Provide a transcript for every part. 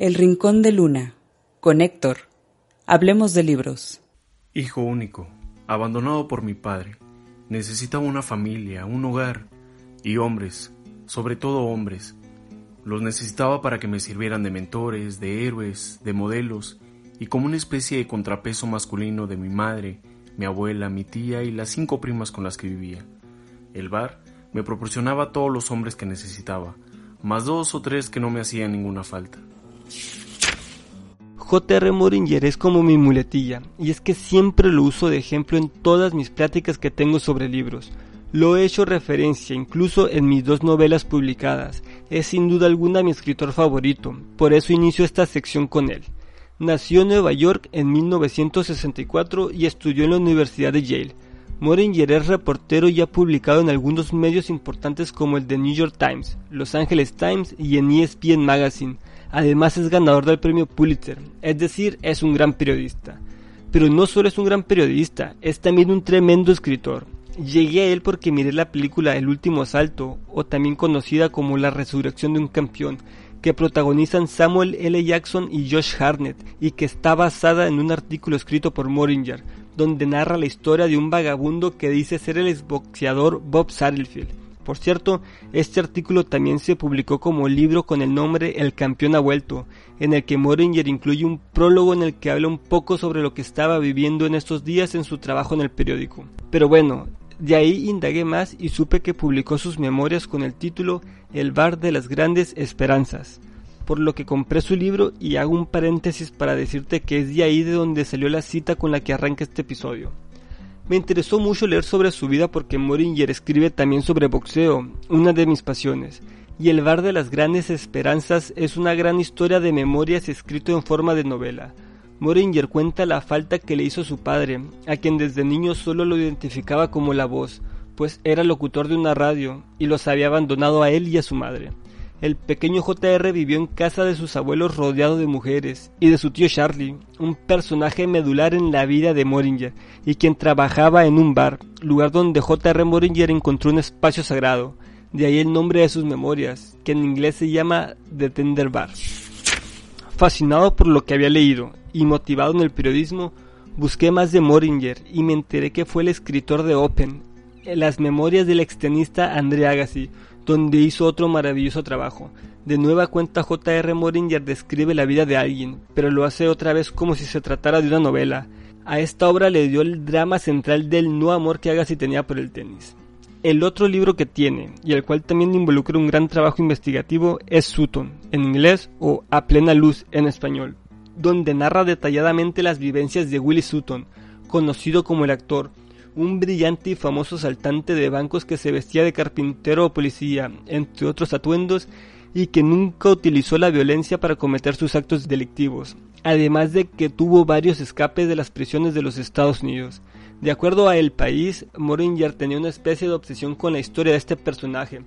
El Rincón de Luna, con Héctor. Hablemos de libros. Hijo único, abandonado por mi padre, necesitaba una familia, un hogar y hombres, sobre todo hombres. Los necesitaba para que me sirvieran de mentores, de héroes, de modelos y como una especie de contrapeso masculino de mi madre, mi abuela, mi tía y las cinco primas con las que vivía. El bar me proporcionaba todos los hombres que necesitaba, más dos o tres que no me hacían ninguna falta. J.R. Moringer es como mi muletilla, y es que siempre lo uso de ejemplo en todas mis pláticas que tengo sobre libros. Lo he hecho referencia incluso en mis dos novelas publicadas. Es sin duda alguna mi escritor favorito, por eso inicio esta sección con él. Nació en Nueva York en 1964 y estudió en la Universidad de Yale. Moringer es reportero y ha publicado en algunos medios importantes como el The New York Times, Los Angeles Times y en ESPN Magazine. Además es ganador del premio Pulitzer, es decir, es un gran periodista. Pero no solo es un gran periodista, es también un tremendo escritor. Llegué a él porque miré la película El último asalto, o también conocida como La resurrección de un campeón, que protagonizan Samuel L. Jackson y Josh Hartnett, y que está basada en un artículo escrito por Moringer, donde narra la historia de un vagabundo que dice ser el exboxeador Bob Satterfield por cierto, este artículo también se publicó como libro con el nombre El campeón ha vuelto, en el que Moringer incluye un prólogo en el que habla un poco sobre lo que estaba viviendo en estos días en su trabajo en el periódico. Pero bueno, de ahí indagué más y supe que publicó sus memorias con el título El bar de las grandes esperanzas, por lo que compré su libro y hago un paréntesis para decirte que es de ahí de donde salió la cita con la que arranca este episodio. Me interesó mucho leer sobre su vida porque Moringer escribe también sobre boxeo, una de mis pasiones, y El bar de las grandes esperanzas es una gran historia de memorias escrito en forma de novela. Moringer cuenta la falta que le hizo su padre, a quien desde niño solo lo identificaba como la voz, pues era locutor de una radio y los había abandonado a él y a su madre. El pequeño JR vivió en casa de sus abuelos rodeado de mujeres y de su tío Charlie, un personaje medular en la vida de Moringer y quien trabajaba en un bar, lugar donde J.R. Moringer encontró un espacio sagrado, de ahí el nombre de sus memorias, que en inglés se llama The Tender Bar. Fascinado por lo que había leído y motivado en el periodismo, busqué más de Moringer y me enteré que fue el escritor de Open, las memorias del extenista André Agassi, donde hizo otro maravilloso trabajo. De nueva cuenta J.R. Moringer describe la vida de alguien, pero lo hace otra vez como si se tratara de una novela. A esta obra le dio el drama central del no amor que Agassi tenía por el tenis. El otro libro que tiene, y el cual también involucra un gran trabajo investigativo, es Sutton, en inglés, o A plena luz en español, donde narra detalladamente las vivencias de Willie Sutton, conocido como el actor, un brillante y famoso saltante de bancos que se vestía de carpintero o policía, entre otros atuendos, y que nunca utilizó la violencia para cometer sus actos delictivos, además de que tuvo varios escapes de las prisiones de los Estados Unidos. De acuerdo a El País, Moringer tenía una especie de obsesión con la historia de este personaje,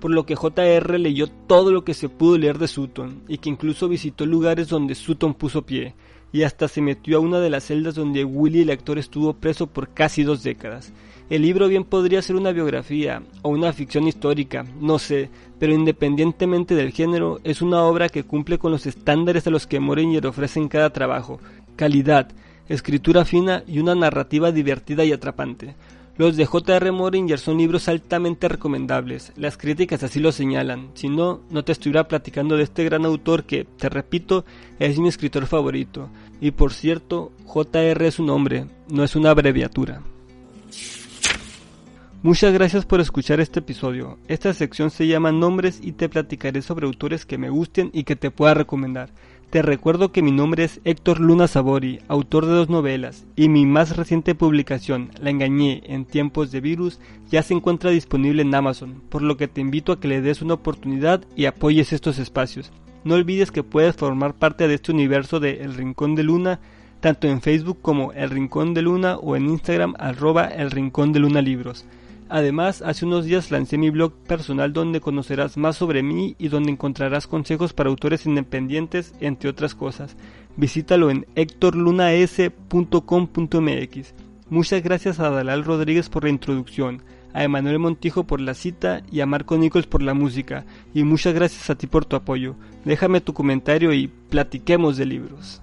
por lo que JR leyó todo lo que se pudo leer de Sutton, y que incluso visitó lugares donde Sutton puso pie, y hasta se metió a una de las celdas donde Willy el actor estuvo preso por casi dos décadas. El libro bien podría ser una biografía o una ficción histórica, no sé, pero independientemente del género, es una obra que cumple con los estándares a los que Moringer ofrece en cada trabajo, calidad, escritura fina y una narrativa divertida y atrapante. Los de J.R. Moringer son libros altamente recomendables, las críticas así lo señalan, si no, no te estuviera platicando de este gran autor que, te repito, es mi escritor favorito. Y por cierto, J.R. es un nombre, no es una abreviatura. Muchas gracias por escuchar este episodio. Esta sección se llama Nombres y te platicaré sobre autores que me gusten y que te pueda recomendar. Te recuerdo que mi nombre es Héctor Luna Sabori, autor de dos novelas, y mi más reciente publicación, La engañé en tiempos de virus, ya se encuentra disponible en Amazon, por lo que te invito a que le des una oportunidad y apoyes estos espacios. No olvides que puedes formar parte de este universo de El Rincón de Luna, tanto en Facebook como El Rincón de Luna o en Instagram arroba El Rincón de Luna Libros. Además, hace unos días lancé mi blog personal donde conocerás más sobre mí y donde encontrarás consejos para autores independientes, entre otras cosas. Visítalo en hectorlunas.com.mx. Muchas gracias a Dalal Rodríguez por la introducción, a Emanuel Montijo por la cita y a Marco Nichols por la música. Y muchas gracias a ti por tu apoyo. Déjame tu comentario y platiquemos de libros.